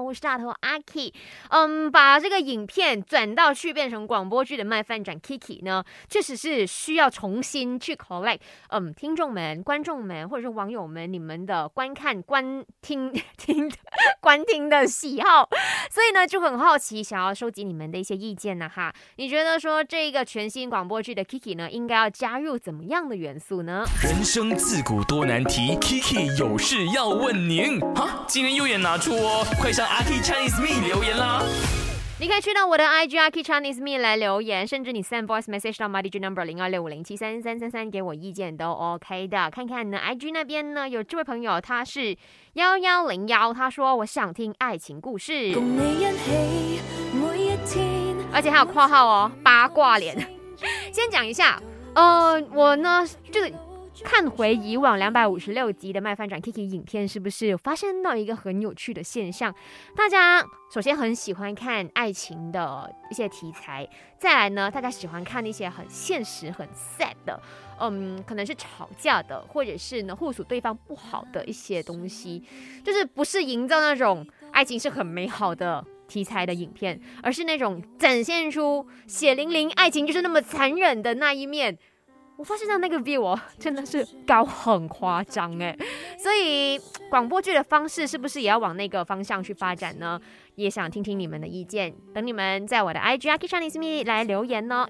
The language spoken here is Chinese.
我是大头阿 K。嗯，把这个影片转到去变成广播剧的卖饭转 Kiki 呢，确实是需要重新去 collect。嗯，听众们、观众们或者是网友们，你们的观看、观听、听、观听的喜好，所以呢就很好奇，想要收集你们的一些意见呢哈。你觉得说这个全新广播剧的 Kiki 呢，应该要加入怎么样的元素呢？人生自古多难题，Kiki 有事要问您。哈，今天右眼拿出哦，快上阿 K Chinese Me 留言啦！你可以去到我的 IG a k Chinese Me 来留言，甚至你 send voice message 到 my DJ number 零二六五零七三三三三给我意见都 OK 的。看看呢，IG 那边呢有这位朋友，他是幺幺零幺，他说我想听爱情故事，而且还有括号哦，八卦脸。先讲一下，呃，我呢就是。看回以往两百五十六集的麦饭转 Kiki 影片，是不是发生到一个很有趣的现象？大家首先很喜欢看爱情的一些题材，再来呢，大家喜欢看那些很现实、很 sad 的，嗯，可能是吵架的，或者是呢互诉对方不好的一些东西，就是不是营造那种爱情是很美好的题材的影片，而是那种展现出血淋淋爱情就是那么残忍的那一面。我发现到那个 view 哦，真的是高很夸张哎，所以广播剧的方式是不是也要往那个方向去发展呢？也想听听你们的意见，等你们在我的 IG a k i Chinese Me 来留言哦。